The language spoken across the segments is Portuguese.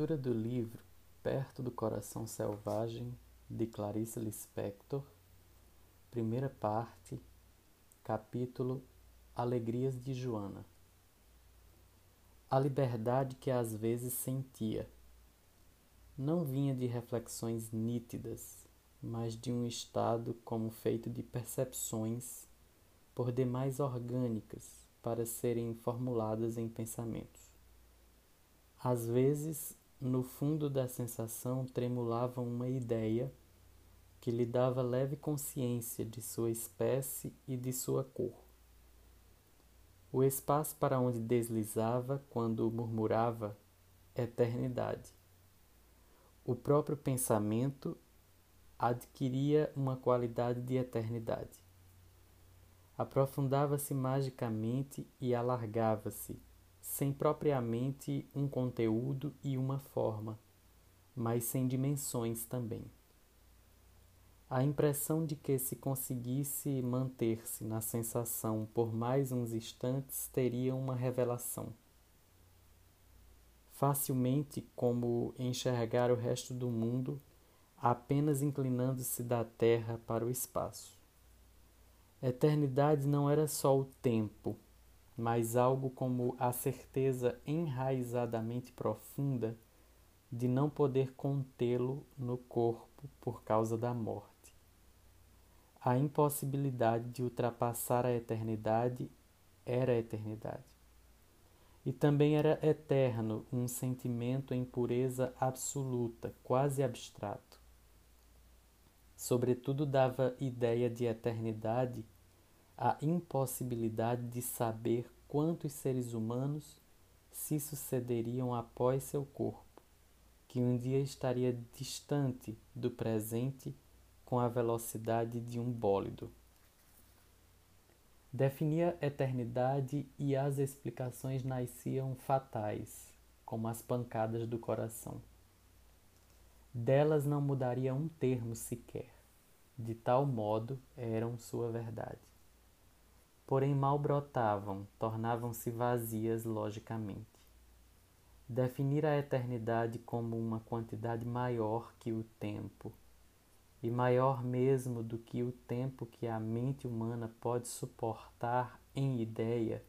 Leitura do livro Perto do Coração Selvagem, de Clarice Lispector, primeira parte, capítulo Alegrias de Joana. A liberdade que às vezes sentia não vinha de reflexões nítidas, mas de um estado como feito de percepções, por demais orgânicas, para serem formuladas em pensamentos. Às vezes, no fundo da sensação tremulava uma ideia que lhe dava leve consciência de sua espécie e de sua cor. O espaço para onde deslizava quando murmurava eternidade. O próprio pensamento adquiria uma qualidade de eternidade. Aprofundava-se magicamente e alargava-se sem propriamente um conteúdo e uma forma, mas sem dimensões também. A impressão de que se conseguisse manter-se na sensação por mais uns instantes teria uma revelação. Facilmente como enxergar o resto do mundo apenas inclinando-se da terra para o espaço. Eternidade não era só o tempo, mas algo como a certeza enraizadamente profunda de não poder contê-lo no corpo por causa da morte. A impossibilidade de ultrapassar a eternidade era a eternidade. E também era eterno um sentimento em pureza absoluta, quase abstrato. Sobretudo dava ideia de eternidade a impossibilidade de saber quantos seres humanos se sucederiam após seu corpo, que um dia estaria distante do presente com a velocidade de um bólido. Definia eternidade e as explicações nasciam fatais, como as pancadas do coração. Delas não mudaria um termo sequer, de tal modo eram sua verdade porém mal brotavam, tornavam-se vazias logicamente. Definir a eternidade como uma quantidade maior que o tempo, e maior mesmo do que o tempo que a mente humana pode suportar em ideia,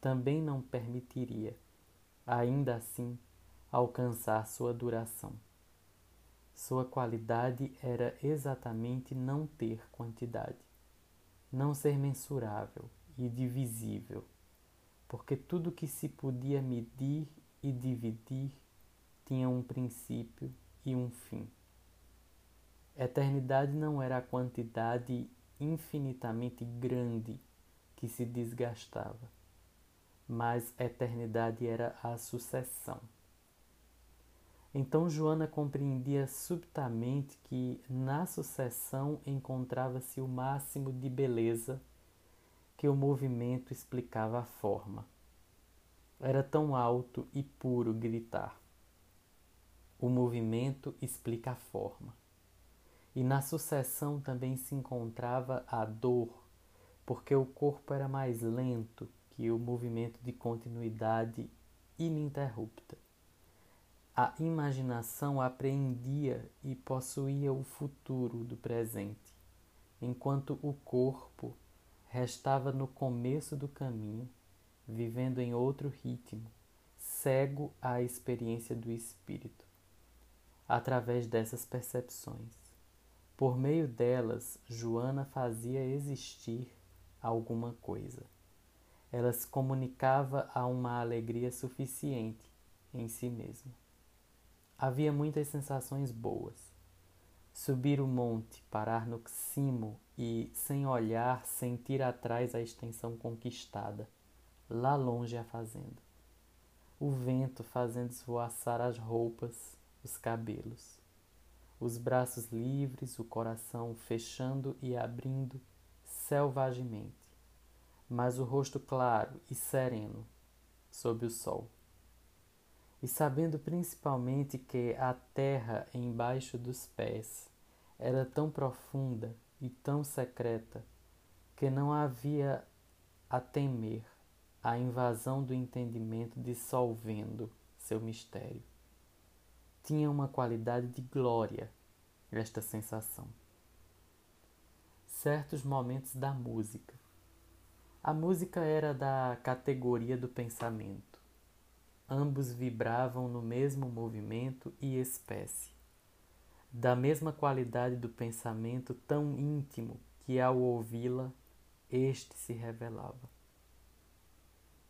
também não permitiria, ainda assim, alcançar sua duração. Sua qualidade era exatamente não ter quantidade, não ser mensurável, e divisível, porque tudo que se podia medir e dividir tinha um princípio e um fim. Eternidade não era a quantidade infinitamente grande que se desgastava, mas eternidade era a sucessão. Então Joana compreendia subitamente que na sucessão encontrava-se o máximo de beleza que o movimento explicava a forma. Era tão alto e puro gritar. O movimento explica a forma. E na sucessão também se encontrava a dor, porque o corpo era mais lento que o movimento de continuidade ininterrupta. A imaginação apreendia e possuía o futuro do presente, enquanto o corpo restava no começo do caminho, vivendo em outro ritmo, cego à experiência do espírito. Através dessas percepções, por meio delas, Joana fazia existir alguma coisa. Ela se comunicava a uma alegria suficiente em si mesma. Havia muitas sensações boas. Subir o monte, parar no cimo e, sem olhar, sentir atrás a extensão conquistada, lá longe a fazenda. O vento fazendo esvoaçar as roupas, os cabelos. Os braços livres, o coração fechando e abrindo selvagemente, mas o rosto claro e sereno sob o sol. E sabendo principalmente que a terra embaixo dos pés era tão profunda e tão secreta que não havia a temer a invasão do entendimento dissolvendo seu mistério. tinha uma qualidade de glória esta sensação. Certos momentos da música. A música era da categoria do pensamento. Ambos vibravam no mesmo movimento e espécie, da mesma qualidade do pensamento tão íntimo que ao ouvi-la este se revelava.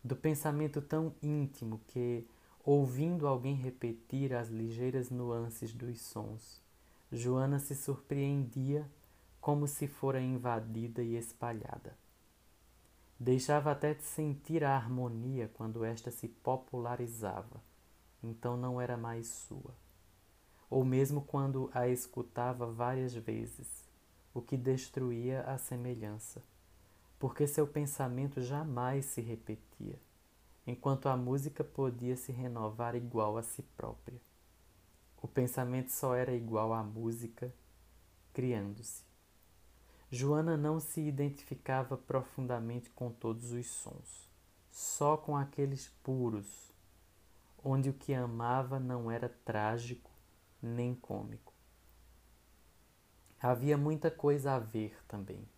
Do pensamento tão íntimo que, ouvindo alguém repetir as ligeiras nuances dos sons, Joana se surpreendia como se fora invadida e espalhada. Deixava até de sentir a harmonia quando esta se popularizava, então não era mais sua. Ou mesmo quando a escutava várias vezes, o que destruía a semelhança, porque seu pensamento jamais se repetia, enquanto a música podia se renovar igual a si própria. O pensamento só era igual à música, criando-se. Joana não se identificava profundamente com todos os sons, só com aqueles puros, onde o que amava não era trágico nem cômico. Havia muita coisa a ver também.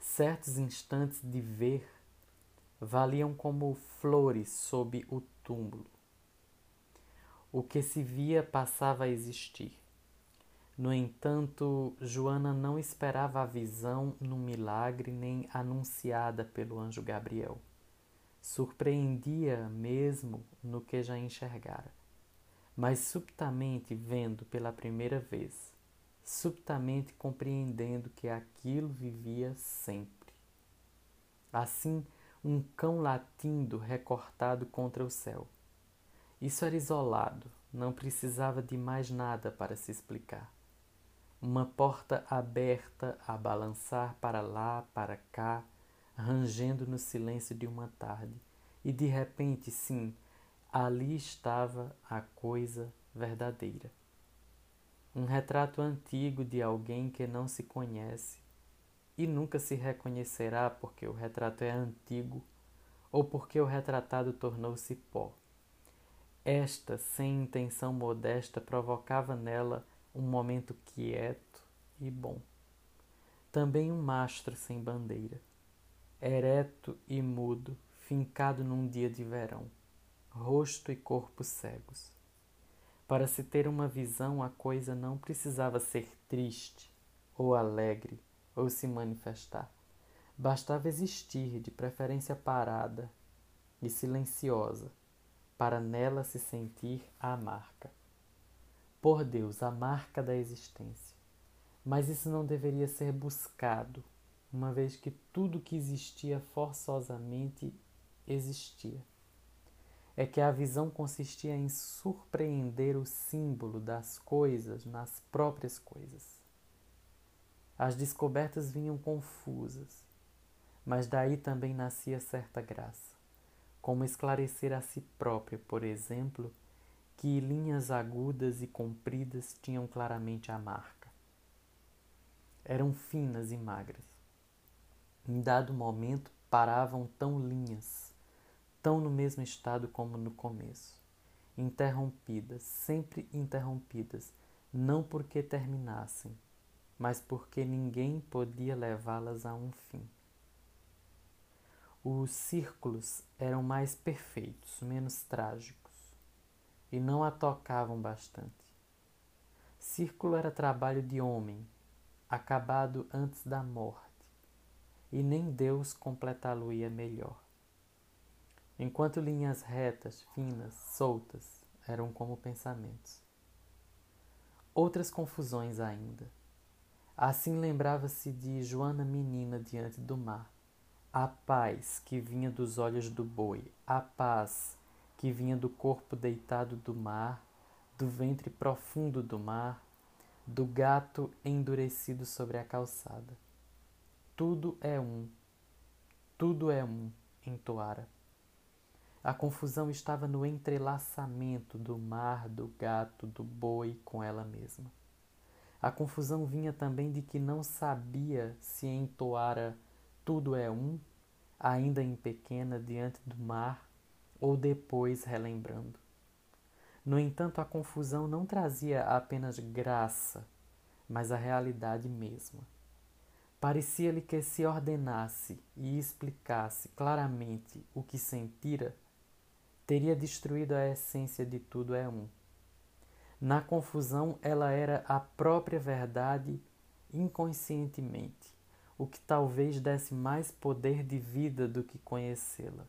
Certos instantes de ver valiam como flores sob o túmulo. O que se via passava a existir. No entanto, Joana não esperava a visão no milagre nem anunciada pelo anjo Gabriel. Surpreendia mesmo no que já enxergara. Mas subitamente vendo pela primeira vez, subitamente compreendendo que aquilo vivia sempre. Assim, um cão latindo recortado contra o céu. Isso era isolado, não precisava de mais nada para se explicar. Uma porta aberta a balançar para lá, para cá, rangendo no silêncio de uma tarde. E de repente, sim, ali estava a coisa verdadeira. Um retrato antigo de alguém que não se conhece e nunca se reconhecerá porque o retrato é antigo ou porque o retratado tornou-se pó. Esta, sem intenção modesta, provocava nela um momento quieto e bom. Também um mastro sem bandeira, ereto e mudo, fincado num dia de verão, rosto e corpo cegos. Para se ter uma visão, a coisa não precisava ser triste ou alegre ou se manifestar. Bastava existir, de preferência parada e silenciosa, para nela se sentir a marca. Por Deus, a marca da existência. Mas isso não deveria ser buscado, uma vez que tudo que existia forçosamente existia. É que a visão consistia em surpreender o símbolo das coisas nas próprias coisas. As descobertas vinham confusas, mas daí também nascia certa graça, como esclarecer a si própria, por exemplo, que linhas agudas e compridas tinham claramente a marca. Eram finas e magras. Em dado momento paravam tão linhas, tão no mesmo estado como no começo, interrompidas, sempre interrompidas, não porque terminassem, mas porque ninguém podia levá-las a um fim. Os círculos eram mais perfeitos, menos trágicos, e não a tocavam bastante. Círculo era trabalho de homem, acabado antes da morte, e nem Deus completá-lo-ia melhor. Enquanto linhas retas, finas, soltas, eram como pensamentos. Outras confusões ainda Assim lembrava-se de Joana menina diante do mar, a paz que vinha dos olhos do boi, a paz que vinha do corpo deitado do mar, do ventre profundo do mar, do gato endurecido sobre a calçada. Tudo é um, tudo é um, entoara. A confusão estava no entrelaçamento do mar, do gato, do boi com ela mesma. A confusão vinha também de que não sabia se entoara tudo é um, ainda em pequena, diante do mar, ou depois relembrando. No entanto, a confusão não trazia apenas graça, mas a realidade mesma. Parecia-lhe que se ordenasse e explicasse claramente o que sentira, teria destruído a essência de tudo é um. Na confusão, ela era a própria verdade inconscientemente, o que talvez desse mais poder de vida do que conhecê-la.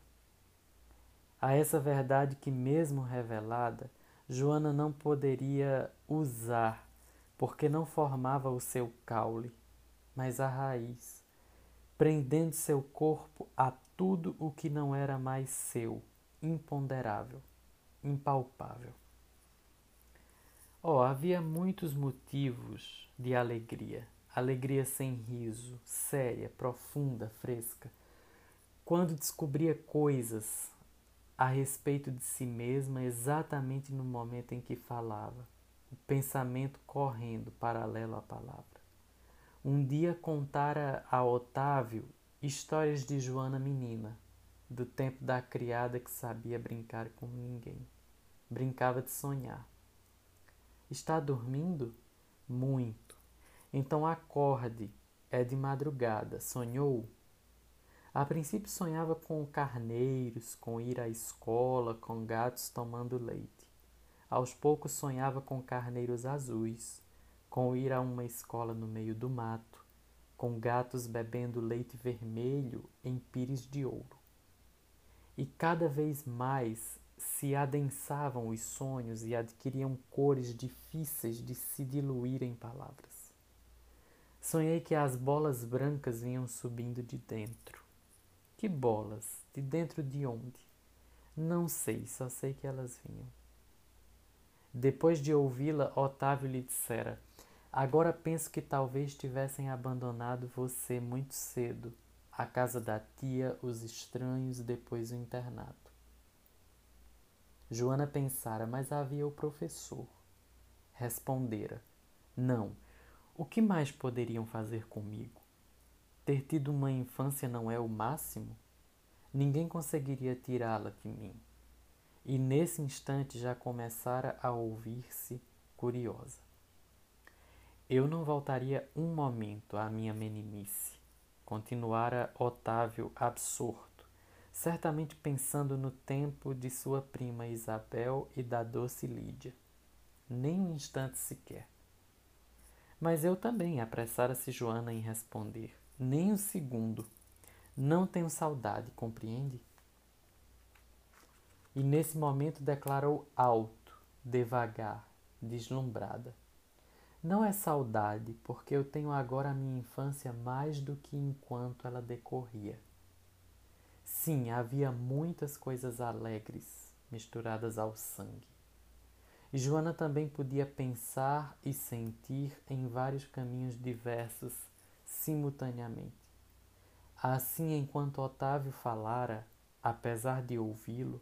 A essa verdade que, mesmo revelada, Joana não poderia usar, porque não formava o seu caule, mas a raiz, prendendo seu corpo a tudo o que não era mais seu, imponderável, impalpável. Oh, havia muitos motivos de alegria, alegria sem riso, séria, profunda, fresca, quando descobria coisas a respeito de si mesma exatamente no momento em que falava, o pensamento correndo paralelo à palavra. Um dia contara a Otávio histórias de Joana menina, do tempo da criada que sabia brincar com ninguém. Brincava de sonhar. Está dormindo? Muito. Então acorde. É de madrugada. Sonhou? A princípio sonhava com carneiros, com ir à escola, com gatos tomando leite. Aos poucos sonhava com carneiros azuis, com ir a uma escola no meio do mato, com gatos bebendo leite vermelho em pires de ouro. E cada vez mais se adensavam os sonhos e adquiriam cores difíceis de se diluir em palavras. Sonhei que as bolas brancas vinham subindo de dentro. Que bolas? De dentro de onde? Não sei, só sei que elas vinham. Depois de ouvi-la, Otávio lhe dissera: Agora penso que talvez tivessem abandonado você muito cedo, a casa da tia, os estranhos, depois o internato. Joana pensara, mas havia o professor. Respondera: Não. O que mais poderiam fazer comigo? Ter tido uma infância não é o máximo? Ninguém conseguiria tirá-la de mim. E nesse instante já começara a ouvir-se curiosa. Eu não voltaria um momento à minha meninice, continuara Otávio absorto certamente pensando no tempo de sua prima Isabel e da doce Lídia. Nem um instante sequer. Mas eu também, apressara-se Joana em responder. Nem um segundo. Não tenho saudade, compreende? E nesse momento declarou alto, devagar, deslumbrada. Não é saudade, porque eu tenho agora a minha infância mais do que enquanto ela decorria. Sim, havia muitas coisas alegres misturadas ao sangue. E Joana também podia pensar e sentir em vários caminhos diversos simultaneamente. Assim, enquanto Otávio falara, apesar de ouvi-lo,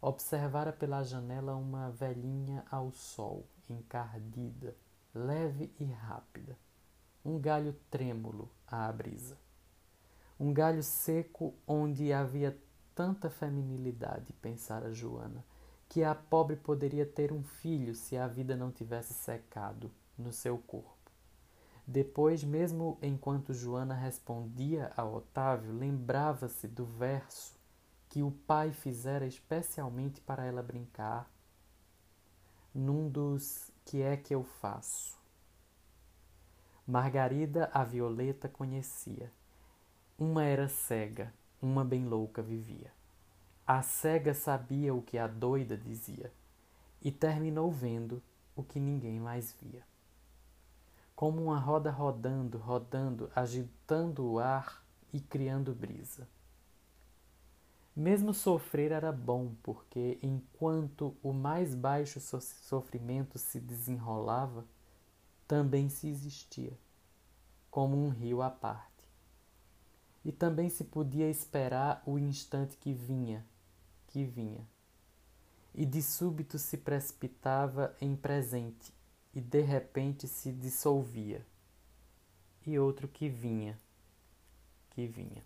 observara pela janela uma velhinha ao sol, encardida, leve e rápida, um galho trêmulo à brisa. Um galho seco onde havia tanta feminilidade, pensara Joana, que a pobre poderia ter um filho se a vida não tivesse secado no seu corpo. Depois, mesmo enquanto Joana respondia a Otávio, lembrava-se do verso que o pai fizera especialmente para ela brincar, num dos que é que eu faço. Margarida a Violeta conhecia. Uma era cega, uma bem louca vivia. A cega sabia o que a doida dizia e terminou vendo o que ninguém mais via. Como uma roda rodando, rodando, agitando o ar e criando brisa. Mesmo sofrer era bom, porque enquanto o mais baixo sofrimento se desenrolava, também se existia, como um rio à parte e também se podia esperar o instante que vinha, que vinha. E de súbito se precipitava em presente e de repente se dissolvia. E outro que vinha, que vinha.